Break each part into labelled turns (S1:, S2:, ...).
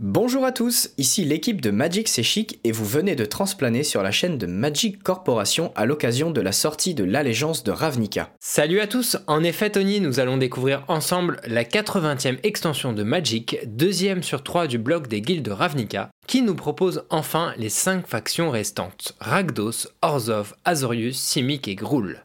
S1: Bonjour à tous, ici l'équipe de Magic C'est Chic et vous venez de transplaner sur la chaîne de Magic Corporation à l'occasion de la sortie de l'allégeance de Ravnica.
S2: Salut à tous, en effet Tony, nous allons découvrir ensemble la 80e extension de Magic, deuxième sur trois du bloc des guildes de Ravnica, qui nous propose enfin les 5 factions restantes, Ragdos, Orzhov, Azorius, Simic et Gruul.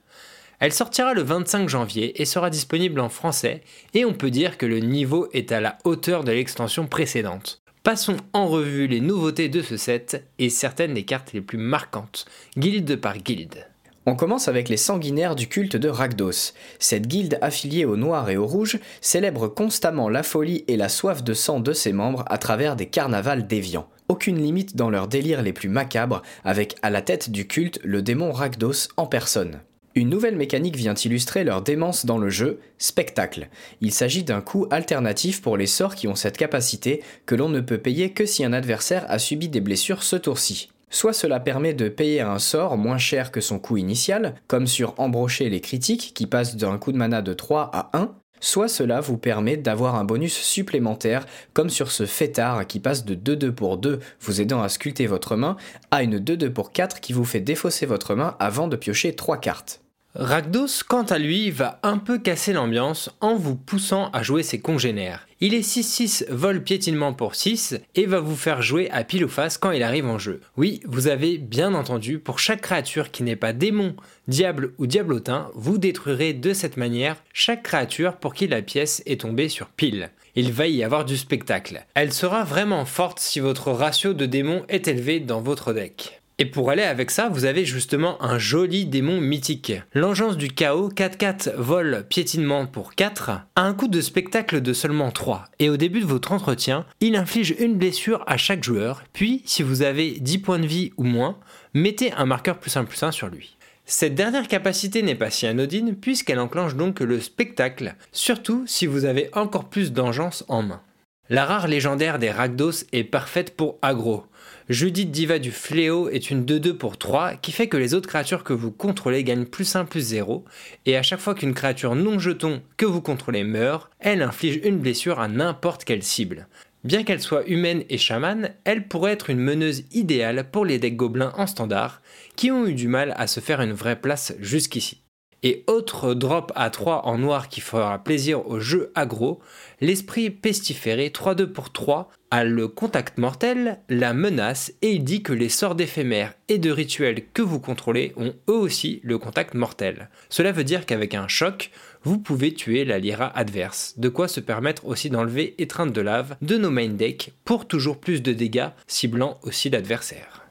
S2: Elle sortira le 25 janvier et sera disponible en français, et on peut dire que le niveau est à la hauteur de l'extension précédente. Passons en revue les nouveautés de ce set et certaines des cartes les plus marquantes, guilde par guilde.
S1: On commence avec les sanguinaires du culte de Ragdos. Cette guilde affiliée au noir et au rouge célèbre constamment la folie et la soif de sang de ses membres à travers des carnavals déviants. Aucune limite dans leurs délires les plus macabres, avec à la tête du culte le démon Ragdos en personne. Une nouvelle mécanique vient illustrer leur démence dans le jeu, Spectacle. Il s'agit d'un coup alternatif pour les sorts qui ont cette capacité que l'on ne peut payer que si un adversaire a subi des blessures ce tour-ci. Soit cela permet de payer un sort moins cher que son coût initial, comme sur Embrocher les critiques qui passe d'un coup de mana de 3 à 1, soit cela vous permet d'avoir un bonus supplémentaire, comme sur ce fêtard qui passe de 2-2 pour 2, vous aidant à sculpter votre main, à une 2-2 pour 4 qui vous fait défausser votre main avant de piocher 3 cartes.
S2: Ragdos, quant à lui, va un peu casser l'ambiance en vous poussant à jouer ses congénères. Il est 6-6 vol piétinement pour 6 et va vous faire jouer à pile ou face quand il arrive en jeu. Oui, vous avez bien entendu, pour chaque créature qui n'est pas démon, diable ou diablotin, vous détruirez de cette manière chaque créature pour qui la pièce est tombée sur pile. Il va y avoir du spectacle. Elle sera vraiment forte si votre ratio de démons est élevé dans votre deck. Et pour aller avec ça, vous avez justement un joli démon mythique. L'engeance du chaos 4-4 vol piétinement pour 4 a un coût de spectacle de seulement 3. Et au début de votre entretien, il inflige une blessure à chaque joueur. Puis, si vous avez 10 points de vie ou moins, mettez un marqueur plus 1 plus 1 sur lui. Cette dernière capacité n'est pas si anodine puisqu'elle enclenche donc le spectacle, surtout si vous avez encore plus d'engeance en main. La rare légendaire des Ragdos est parfaite pour aggro. Judith Diva du Fléau est une 2-2 pour 3 qui fait que les autres créatures que vous contrôlez gagnent plus 1 plus 0 et à chaque fois qu'une créature non jeton que vous contrôlez meurt, elle inflige une blessure à n'importe quelle cible. Bien qu'elle soit humaine et chamane, elle pourrait être une meneuse idéale pour les decks gobelins en standard qui ont eu du mal à se faire une vraie place jusqu'ici. Et autre drop à 3 en noir qui fera plaisir au jeu aggro, l'esprit pestiféré 3-2 pour 3 a le contact mortel, la menace, et il dit que les sorts d'éphémères et de rituels que vous contrôlez ont eux aussi le contact mortel. Cela veut dire qu'avec un choc, vous pouvez tuer la Lyra adverse, de quoi se permettre aussi d'enlever étreinte de lave de nos main decks pour toujours plus de dégâts, ciblant aussi l'adversaire.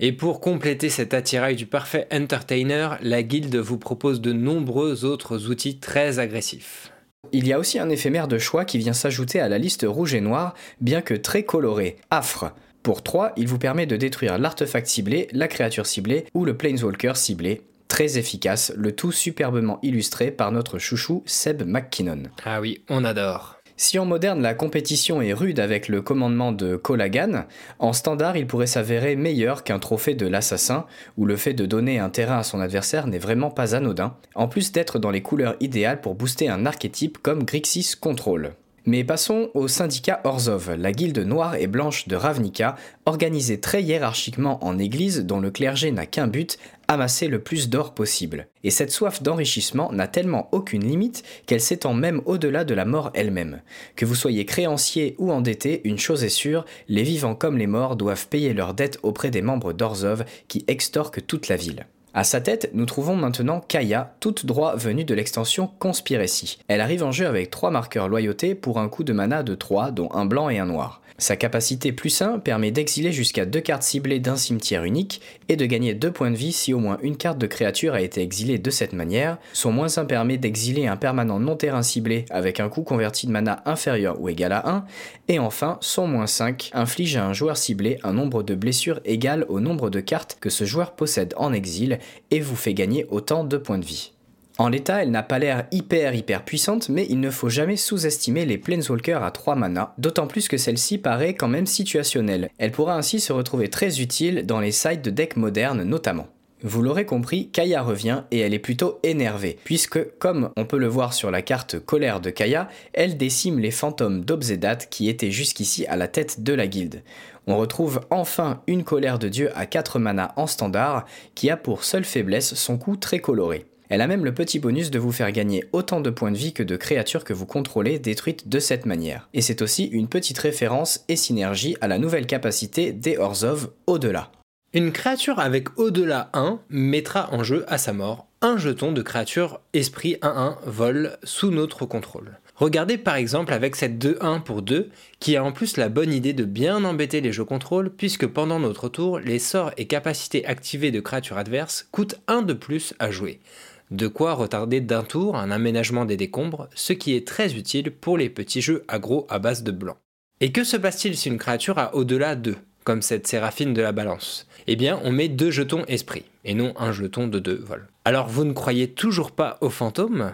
S2: Et pour compléter cet attirail du parfait entertainer, la guilde vous propose de nombreux autres outils très agressifs.
S1: Il y a aussi un éphémère de choix qui vient s'ajouter à la liste rouge et noire, bien que très coloré, Affre. Pour 3, il vous permet de détruire l'artefact ciblé, la créature ciblée ou le planeswalker ciblé. Très efficace, le tout superbement illustré par notre chouchou Seb McKinnon.
S2: Ah oui, on adore.
S1: Si en moderne la compétition est rude avec le commandement de Kolagan, en standard il pourrait s'avérer meilleur qu'un trophée de l'assassin, où le fait de donner un terrain à son adversaire n'est vraiment pas anodin, en plus d'être dans les couleurs idéales pour booster un archétype comme Grixis Control. Mais passons au syndicat Orzhov, la guilde noire et blanche de Ravnica, organisée très hiérarchiquement en église dont le clergé n'a qu'un but, amasser le plus d'or possible. Et cette soif d'enrichissement n'a tellement aucune limite qu'elle s'étend même au-delà de la mort elle-même. Que vous soyez créancier ou endetté, une chose est sûre, les vivants comme les morts doivent payer leurs dettes auprès des membres d'Orzhov qui extorquent toute la ville. À sa tête, nous trouvons maintenant Kaya, toute droit venue de l'extension Conspiracy. Elle arrive en jeu avec 3 marqueurs loyauté pour un coup de mana de 3, dont un blanc et un noir. Sa capacité plus 1 permet d'exiler jusqu'à 2 cartes ciblées d'un cimetière unique et de gagner 2 points de vie si au moins une carte de créature a été exilée de cette manière. Son moins 1 permet d'exiler un permanent non terrain ciblé avec un coût converti de mana inférieur ou égal à 1. Et enfin, son moins 5 inflige à un joueur ciblé un nombre de blessures égal au nombre de cartes que ce joueur possède en exil et vous fait gagner autant de points de vie. En l'état, elle n'a pas l'air hyper hyper puissante, mais il ne faut jamais sous-estimer les Planeswalkers à 3 mana, d'autant plus que celle-ci paraît quand même situationnelle. Elle pourra ainsi se retrouver très utile dans les sites de decks modernes notamment. Vous l'aurez compris, Kaya revient et elle est plutôt énervée, puisque, comme on peut le voir sur la carte colère de Kaya, elle décime les fantômes d'Obzedat qui étaient jusqu'ici à la tête de la guilde. On retrouve enfin une colère de dieu à 4 manas en standard, qui a pour seule faiblesse son coup très coloré. Elle a même le petit bonus de vous faire gagner autant de points de vie que de créatures que vous contrôlez détruites de cette manière. Et c'est aussi une petite référence et synergie à la nouvelle capacité des Orzov au-delà.
S2: Une créature avec au-delà 1 mettra en jeu à sa mort un jeton de créature esprit 1-1 vol sous notre contrôle. Regardez par exemple avec cette 2-1 pour 2 qui a en plus la bonne idée de bien embêter les jeux contrôle puisque pendant notre tour, les sorts et capacités activées de créatures adverses coûtent 1 de plus à jouer. De quoi retarder d'un tour un aménagement des décombres, ce qui est très utile pour les petits jeux aggro à base de blanc. Et que se passe-t-il si une créature a au-delà 2 comme cette séraphine de la balance? Eh bien, on met deux jetons esprit, et non un jeton de deux vols. Alors, vous ne croyez toujours pas aux fantômes?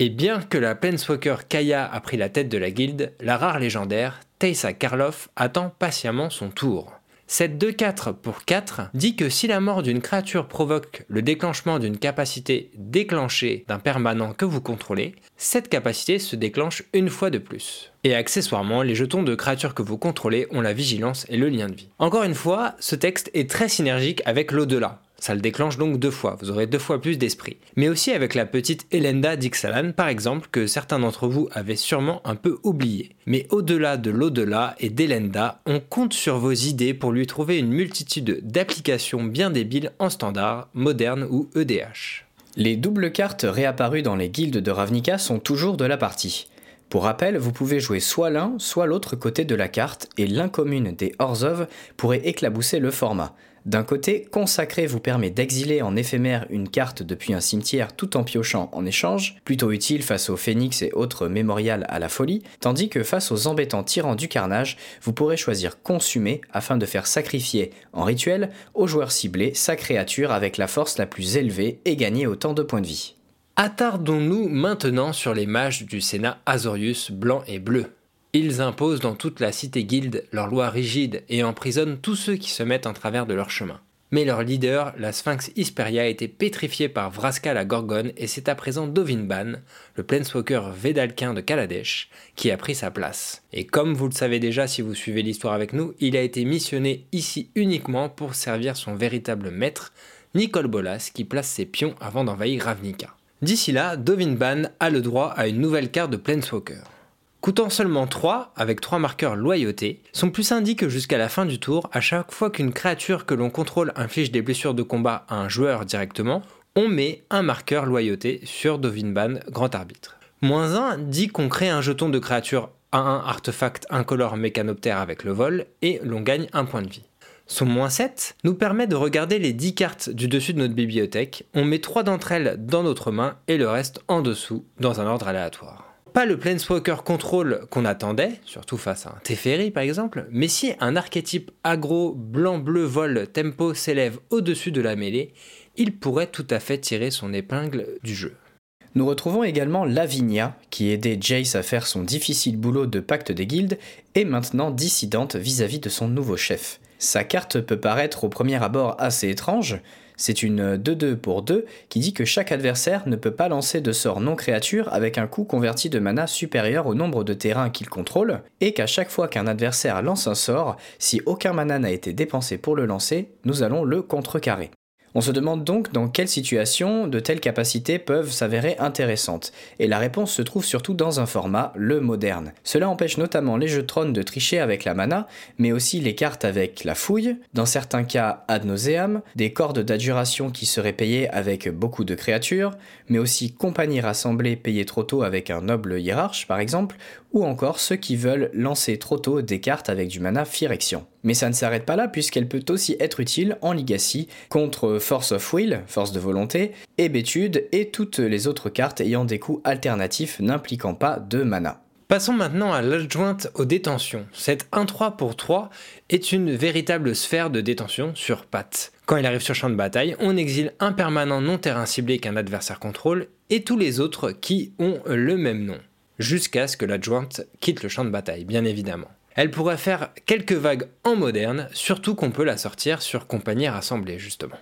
S2: Et bien que la Planeswalker Kaya a pris la tête de la guilde, la rare légendaire, Teysa Karloff attend patiemment son tour. Cette 2-4 pour 4 dit que si la mort d'une créature provoque le déclenchement d'une capacité déclenchée d'un permanent que vous contrôlez, cette capacité se déclenche une fois de plus. Et accessoirement, les jetons de créatures que vous contrôlez ont la vigilance et le lien de vie. Encore une fois, ce texte est très synergique avec l'au-delà. Ça le déclenche donc deux fois, vous aurez deux fois plus d'esprit. Mais aussi avec la petite Elenda d'Ixalan par exemple, que certains d'entre vous avaient sûrement un peu oublié. Mais au-delà de l'au-delà et d'Elenda, on compte sur vos idées pour lui trouver une multitude d'applications bien débiles en standard, moderne ou EDH.
S1: Les doubles cartes réapparues dans les guildes de Ravnica sont toujours de la partie. Pour rappel, vous pouvez jouer soit l'un, soit l'autre côté de la carte, et l'incommune des Orzov pourrait éclabousser le format. D'un côté, consacré vous permet d'exiler en éphémère une carte depuis un cimetière tout en piochant en échange, plutôt utile face aux phénix et autres mémorials à la folie, tandis que face aux embêtants tyrans du carnage, vous pourrez choisir consumer afin de faire sacrifier en rituel au joueur ciblé sa créature avec la force la plus élevée et gagner autant de points de vie.
S2: Attardons-nous maintenant sur les mages du Sénat Azorius blanc et bleu. Ils imposent dans toute la cité guilde leurs lois rigides et emprisonnent tous ceux qui se mettent en travers de leur chemin. Mais leur leader, la Sphinx Isperia, a été pétrifié par Vraska la Gorgone et c'est à présent Dovinban, le planeswalker Védalquin de Kaladesh, qui a pris sa place. Et comme vous le savez déjà si vous suivez l'histoire avec nous, il a été missionné ici uniquement pour servir son véritable maître, Nicole Bolas, qui place ses pions avant d'envahir Ravnica. D'ici là, Dovinban a le droit à une nouvelle carte de Planeswalker. Coûtant seulement 3, avec 3 marqueurs loyauté, son plus indique jusqu'à la fin du tour, à chaque fois qu'une créature que l'on contrôle inflige des blessures de combat à un joueur directement, on met un marqueur loyauté sur Dovinban, grand arbitre. Moins 1 dit qu'on crée un jeton de créature à 1 artefact incolore mécanoptère avec le vol et l'on gagne un point de vie. Son moins 7 nous permet de regarder les 10 cartes du dessus de notre bibliothèque, on met 3 d'entre elles dans notre main et le reste en dessous dans un ordre aléatoire pas le Planeswalker Control qu'on attendait, surtout face à un Teferi par exemple, mais si un archétype agro blanc-bleu vol tempo s'élève au-dessus de la mêlée, il pourrait tout à fait tirer son épingle du jeu.
S1: Nous retrouvons également Lavinia, qui aidait Jace à faire son difficile boulot de pacte des guildes, et maintenant dissidente vis-à-vis -vis de son nouveau chef. Sa carte peut paraître au premier abord assez étrange, c'est une 2-2 pour 2 qui dit que chaque adversaire ne peut pas lancer de sort non créature avec un coût converti de mana supérieur au nombre de terrains qu'il contrôle, et qu'à chaque fois qu'un adversaire lance un sort, si aucun mana n'a été dépensé pour le lancer, nous allons le contrecarrer. On se demande donc dans quelle situation de telles capacités peuvent s'avérer intéressantes, et la réponse se trouve surtout dans un format, le moderne. Cela empêche notamment les jeux de de tricher avec la mana, mais aussi les cartes avec la fouille, dans certains cas ad nauseam, des cordes d'adjuration qui seraient payées avec beaucoup de créatures, mais aussi compagnie rassemblée payées trop tôt avec un noble hiérarche par exemple, ou encore ceux qui veulent lancer trop tôt des cartes avec du mana Phyrexian. Mais ça ne s'arrête pas là puisqu'elle peut aussi être utile en Legacy contre Force of Will, force de volonté, Hébétude et toutes les autres cartes ayant des coûts alternatifs n'impliquant pas de mana.
S2: Passons maintenant à l'adjointe aux détentions. Cette 1-3 pour 3 est une véritable sphère de détention sur pattes. Quand il arrive sur champ de bataille, on exile un permanent non terrain ciblé qu'un adversaire contrôle et tous les autres qui ont le même nom jusqu'à ce que l'adjointe quitte le champ de bataille, bien évidemment. Elle pourrait faire quelques vagues en moderne, surtout qu'on peut la sortir sur compagnie rassemblée, justement.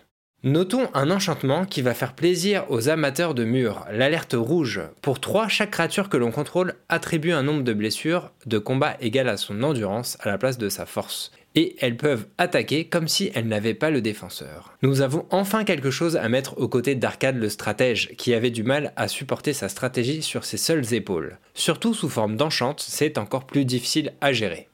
S2: Notons un enchantement qui va faire plaisir aux amateurs de murs, l'alerte rouge. Pour 3, chaque créature que l'on contrôle attribue un nombre de blessures de combat égal à son endurance à la place de sa force. Et elles peuvent attaquer comme si elles n'avaient pas le défenseur. Nous avons enfin quelque chose à mettre aux côtés d'Arcade le stratège, qui avait du mal à supporter sa stratégie sur ses seules épaules. Surtout sous forme d'enchante, c'est encore plus difficile à gérer.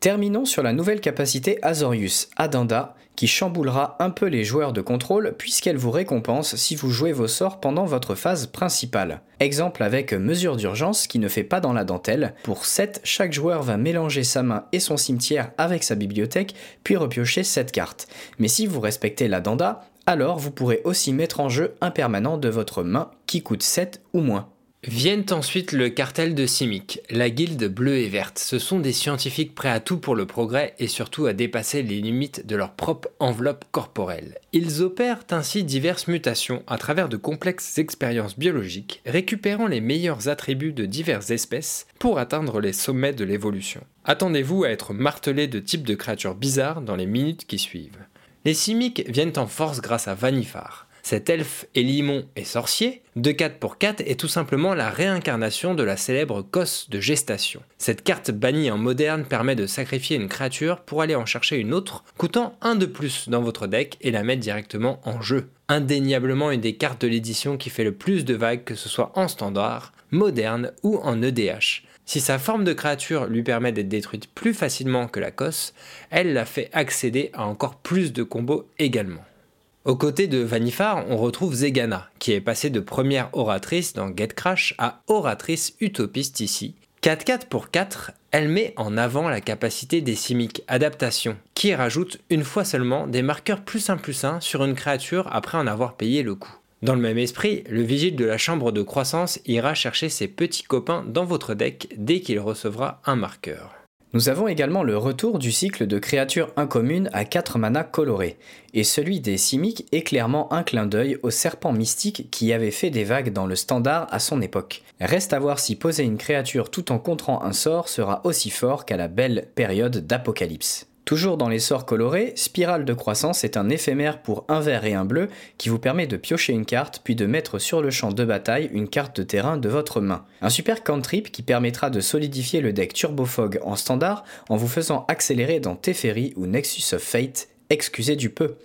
S1: Terminons sur la nouvelle capacité Azorius, Adanda, qui chamboulera un peu les joueurs de contrôle puisqu'elle vous récompense si vous jouez vos sorts pendant votre phase principale. Exemple avec mesure d'urgence qui ne fait pas dans la dentelle. Pour 7, chaque joueur va mélanger sa main et son cimetière avec sa bibliothèque puis repiocher 7 cartes. Mais si vous respectez la danda, alors vous pourrez aussi mettre en jeu un permanent de votre main qui coûte 7 ou moins.
S2: Viennent ensuite le cartel de Simic, la guilde bleue et verte. Ce sont des scientifiques prêts à tout pour le progrès et surtout à dépasser les limites de leur propre enveloppe corporelle. Ils opèrent ainsi diverses mutations à travers de complexes expériences biologiques, récupérant les meilleurs attributs de diverses espèces pour atteindre les sommets de l'évolution. Attendez-vous à être martelé de types de créatures bizarres dans les minutes qui suivent. Les Simic viennent en force grâce à Vanifar. Cet elfe limon et sorcier, de 4 pour 4, est tout simplement la réincarnation de la célèbre cosse de gestation. Cette carte bannie en moderne permet de sacrifier une créature pour aller en chercher une autre, coûtant un de plus dans votre deck et la mettre directement en jeu. Indéniablement une des cartes de l'édition qui fait le plus de vagues que ce soit en standard, moderne ou en EDH. Si sa forme de créature lui permet d'être détruite plus facilement que la cosse, elle la fait accéder à encore plus de combos également. Aux côtés de Vanifar, on retrouve Zegana, qui est passée de première oratrice dans Get Crash à oratrice utopiste ici. 4-4 pour 4, elle met en avant la capacité des simiques adaptation, qui rajoute une fois seulement des marqueurs plus 1 plus 1 sur une créature après en avoir payé le coût. Dans le même esprit, le vigile de la chambre de croissance ira chercher ses petits copains dans votre deck dès qu'il recevra un marqueur.
S1: Nous avons également le retour du cycle de créatures incommunes à 4 manas colorés, et celui des Simiques est clairement un clin d'œil au serpent mystique qui avait fait des vagues dans le standard à son époque. Reste à voir si poser une créature tout en contrant un sort sera aussi fort qu'à la belle période d'Apocalypse. Toujours dans les sorts colorés, Spirale de croissance est un éphémère pour un vert et un bleu qui vous permet de piocher une carte puis de mettre sur le champ de bataille une carte de terrain de votre main. Un super cantrip qui permettra de solidifier le deck Turbofog en standard en vous faisant accélérer dans Teferi ou Nexus of Fate excusez du peu.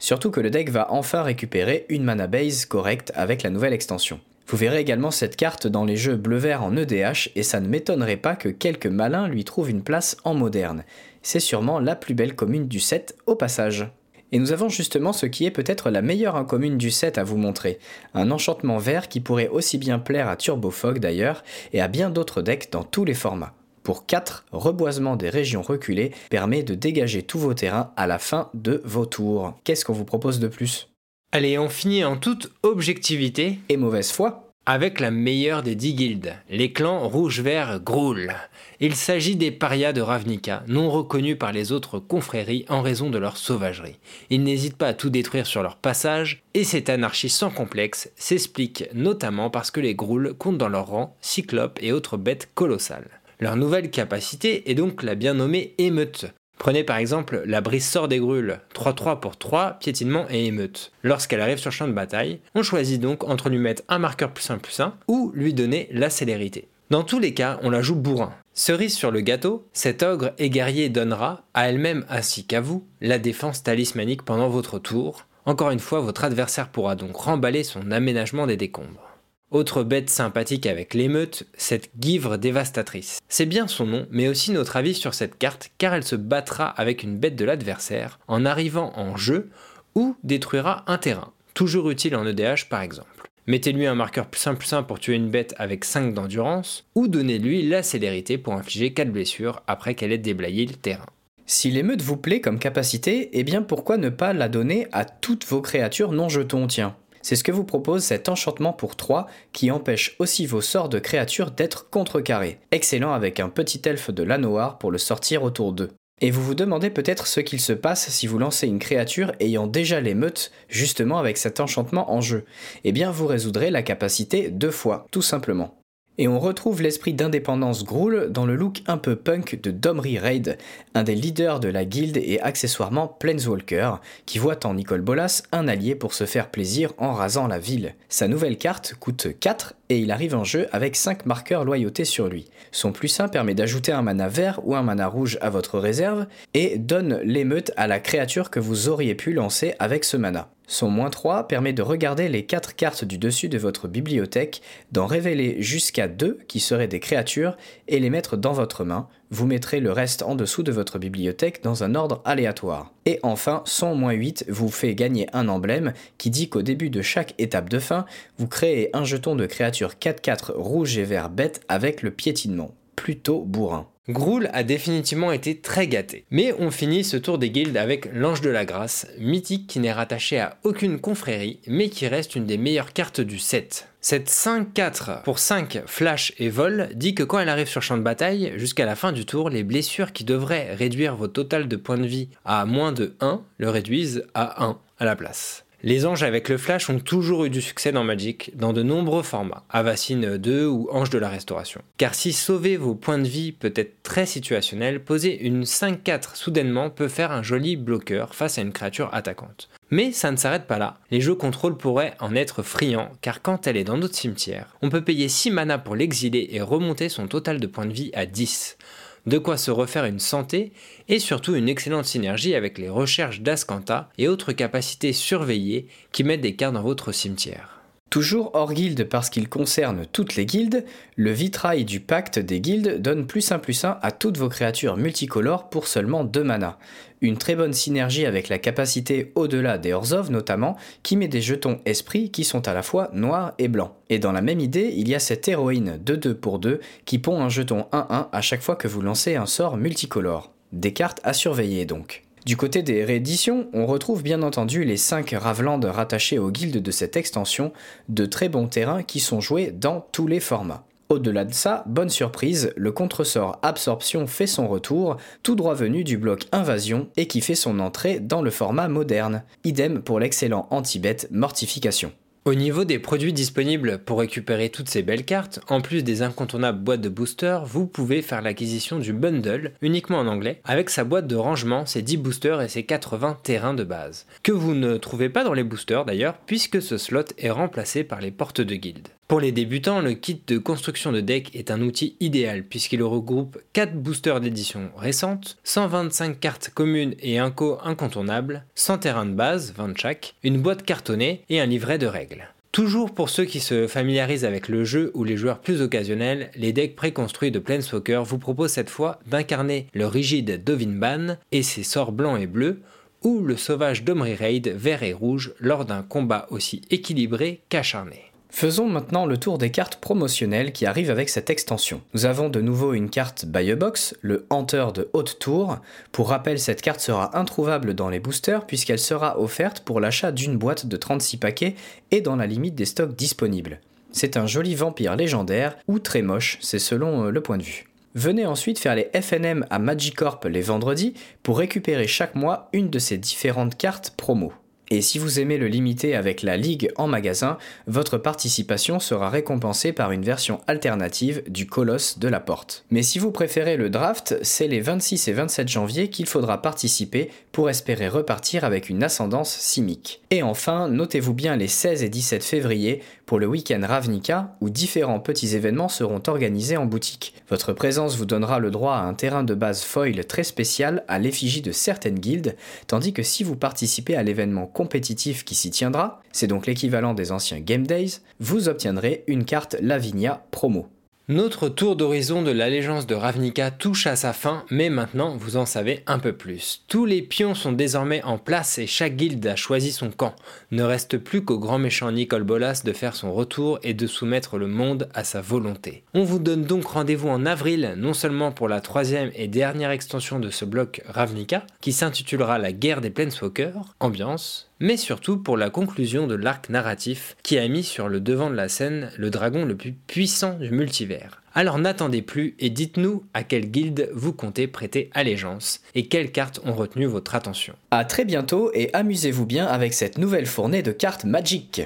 S1: Surtout que le deck va enfin récupérer une mana base correcte avec la nouvelle extension. Vous verrez également cette carte dans les jeux bleu-vert en EDH et ça ne m'étonnerait pas que quelques malins lui trouvent une place en moderne c'est sûrement la plus belle commune du set au passage. Et nous avons justement ce qui est peut-être la meilleure incommune du set à vous montrer, un enchantement vert qui pourrait aussi bien plaire à Turbofog d'ailleurs et à bien d'autres decks dans tous les formats. Pour 4, reboisement des régions reculées permet de dégager tous vos terrains à la fin de vos tours. Qu'est-ce qu'on vous propose de plus?
S2: Allez, on finit en toute objectivité
S1: et mauvaise foi
S2: avec la meilleure des dix guildes, les clans rouge-vert Groul. Il s'agit des parias de Ravnica, non reconnus par les autres confréries en raison de leur sauvagerie. Ils n'hésitent pas à tout détruire sur leur passage, et cette anarchie sans complexe s'explique notamment parce que les Groul comptent dans leur rang cyclopes et autres bêtes colossales. Leur nouvelle capacité est donc la bien nommée émeute, Prenez par exemple la brise sort des grules, 3-3 pour 3, piétinement et émeute. Lorsqu'elle arrive sur champ de bataille, on choisit donc entre lui mettre un marqueur plus 1 plus 1 ou lui donner la célérité. Dans tous les cas, on la joue bourrin. Cerise sur le gâteau, cet ogre et guerrier donnera, à elle-même ainsi qu'à vous, la défense talismanique pendant votre tour. Encore une fois, votre adversaire pourra donc remballer son aménagement des décombres. Autre bête sympathique avec l'émeute, cette guivre dévastatrice. C'est bien son nom, mais aussi notre avis sur cette carte, car elle se battra avec une bête de l'adversaire en arrivant en jeu ou détruira un terrain, toujours utile en EDH par exemple. Mettez-lui un marqueur plus 1 plus 1 pour tuer une bête avec 5 d'endurance, ou donnez-lui la célérité pour infliger 4 blessures après qu'elle ait déblayé le terrain.
S1: Si l'émeute vous plaît comme capacité, eh bien pourquoi ne pas la donner à toutes vos créatures non jetons, tiens? C'est ce que vous propose cet enchantement pour 3 qui empêche aussi vos sorts de créatures d'être contrecarrés. Excellent avec un petit elfe de la noire pour le sortir autour d'eux. Et vous vous demandez peut-être ce qu'il se passe si vous lancez une créature ayant déjà l'émeute, justement avec cet enchantement en jeu. Eh bien, vous résoudrez la capacité deux fois, tout simplement. Et on retrouve l'esprit d'indépendance Gruul dans le look un peu punk de Domri Raid, un des leaders de la guilde et accessoirement Planeswalker, qui voit en Nicole Bolas un allié pour se faire plaisir en rasant la ville. Sa nouvelle carte coûte 4 et il arrive en jeu avec 5 marqueurs loyauté sur lui. Son plus 1 permet d'ajouter un mana vert ou un mana rouge à votre réserve et donne l'émeute à la créature que vous auriez pu lancer avec ce mana. Son moins 3 permet de regarder les 4 cartes du dessus de votre bibliothèque, d'en révéler jusqu'à 2 qui seraient des créatures et les mettre dans votre main. Vous mettrez le reste en dessous de votre bibliothèque dans un ordre aléatoire. Et enfin, son moins 8 vous fait gagner un emblème qui dit qu'au début de chaque étape de fin, vous créez un jeton de créature 4-4 rouge et vert bête avec le piétinement. Plutôt bourrin.
S2: Groul a définitivement été très gâté. Mais on finit ce tour des guildes avec l'Ange de la Grâce, mythique qui n'est rattaché à aucune confrérie, mais qui reste une des meilleures cartes du set. Cette 5-4 pour 5 flash et vol dit que quand elle arrive sur champ de bataille, jusqu'à la fin du tour, les blessures qui devraient réduire votre total de points de vie à moins de 1 le réduisent à 1 à la place. Les anges avec le flash ont toujours eu du succès dans Magic, dans de nombreux formats, Avacine 2 ou Ange de la Restauration. Car si sauver vos points de vie peut être très situationnel, poser une 5-4 soudainement peut faire un joli bloqueur face à une créature attaquante. Mais ça ne s'arrête pas là. Les jeux contrôle pourraient en être friands, car quand elle est dans notre cimetière, on peut payer 6 mana pour l'exiler et remonter son total de points de vie à 10 de quoi se refaire une santé et surtout une excellente synergie avec les recherches d'Ascanta et autres capacités surveillées qui mettent des cartes dans votre cimetière.
S1: Toujours hors guilde parce qu'il concerne toutes les guildes, le vitrail du pacte des guildes donne plus 1 plus 1 à toutes vos créatures multicolores pour seulement 2 mana. Une très bonne synergie avec la capacité au-delà des Orzhov notamment, qui met des jetons esprit qui sont à la fois noirs et blancs. Et dans la même idée, il y a cette héroïne de 2 pour 2 qui pond un jeton 1-1 à chaque fois que vous lancez un sort multicolore. Des cartes à surveiller donc. Du côté des rééditions, on retrouve bien entendu les 5 Ravland rattachés aux guildes de cette extension, de très bons terrains qui sont joués dans tous les formats. Au-delà de ça, bonne surprise, le contresort Absorption fait son retour, tout droit venu du bloc Invasion et qui fait son entrée dans le format moderne. Idem pour l'excellent anti-bet Mortification.
S2: Au niveau des produits disponibles pour récupérer toutes ces belles cartes, en plus des incontournables boîtes de boosters, vous pouvez faire l'acquisition du bundle, uniquement en anglais, avec sa boîte de rangement, ses 10 boosters et ses 80 terrains de base. Que vous ne trouvez pas dans les boosters d'ailleurs, puisque ce slot est remplacé par les portes de guilde. Pour les débutants, le kit de construction de deck est un outil idéal puisqu'il regroupe 4 boosters d'édition récentes, 125 cartes communes et un co incontournable, 100 terrains de base, 20 chaque, une boîte cartonnée et un livret de règles. Toujours pour ceux qui se familiarisent avec le jeu ou les joueurs plus occasionnels, les decks préconstruits de Planeswalker vous proposent cette fois d'incarner le rigide Dovinban et ses sorts blancs et bleus, ou le sauvage Domri Raid vert et rouge lors d'un combat aussi équilibré qu'acharné.
S1: Faisons maintenant le tour des cartes promotionnelles qui arrivent avec cette extension. Nous avons de nouveau une carte Buy a Box, le Hunter de haute tour. Pour rappel, cette carte sera introuvable dans les boosters puisqu'elle sera offerte pour l'achat d'une boîte de 36 paquets et dans la limite des stocks disponibles. C'est un joli vampire légendaire ou très moche, c'est selon euh, le point de vue. Venez ensuite faire les FNM à Magicorp les vendredis pour récupérer chaque mois une de ces différentes cartes promo. Et si vous aimez le limiter avec la Ligue en magasin, votre participation sera récompensée par une version alternative du Colosse de la Porte. Mais si vous préférez le draft, c'est les 26 et 27 janvier qu'il faudra participer pour espérer repartir avec une ascendance simique. Et enfin, notez-vous bien les 16 et 17 février pour le week-end Ravnica où différents petits événements seront organisés en boutique. Votre présence vous donnera le droit à un terrain de base foil très spécial à l'effigie de certaines guildes, tandis que si vous participez à l'événement compétitif qui s'y tiendra, c'est donc l'équivalent des anciens Game Days, vous obtiendrez une carte Lavinia promo.
S2: Notre tour d'horizon de l'allégeance de Ravnica touche à sa fin, mais maintenant vous en savez un peu plus. Tous les pions sont désormais en place et chaque guilde a choisi son camp. Ne reste plus qu'au grand méchant Nicole Bolas de faire son retour et de soumettre le monde à sa volonté. On vous donne donc rendez-vous en avril, non seulement pour la troisième et dernière extension de ce bloc Ravnica, qui s'intitulera La guerre des Planeswalkers, ambiance, mais surtout pour la conclusion de l'arc narratif qui a mis sur le devant de la scène le dragon le plus puissant du multivers. Alors n'attendez plus et dites-nous à quelle guilde vous comptez prêter allégeance et quelles cartes ont retenu votre attention.
S1: A très bientôt et amusez-vous bien avec cette nouvelle fournée de cartes Magic.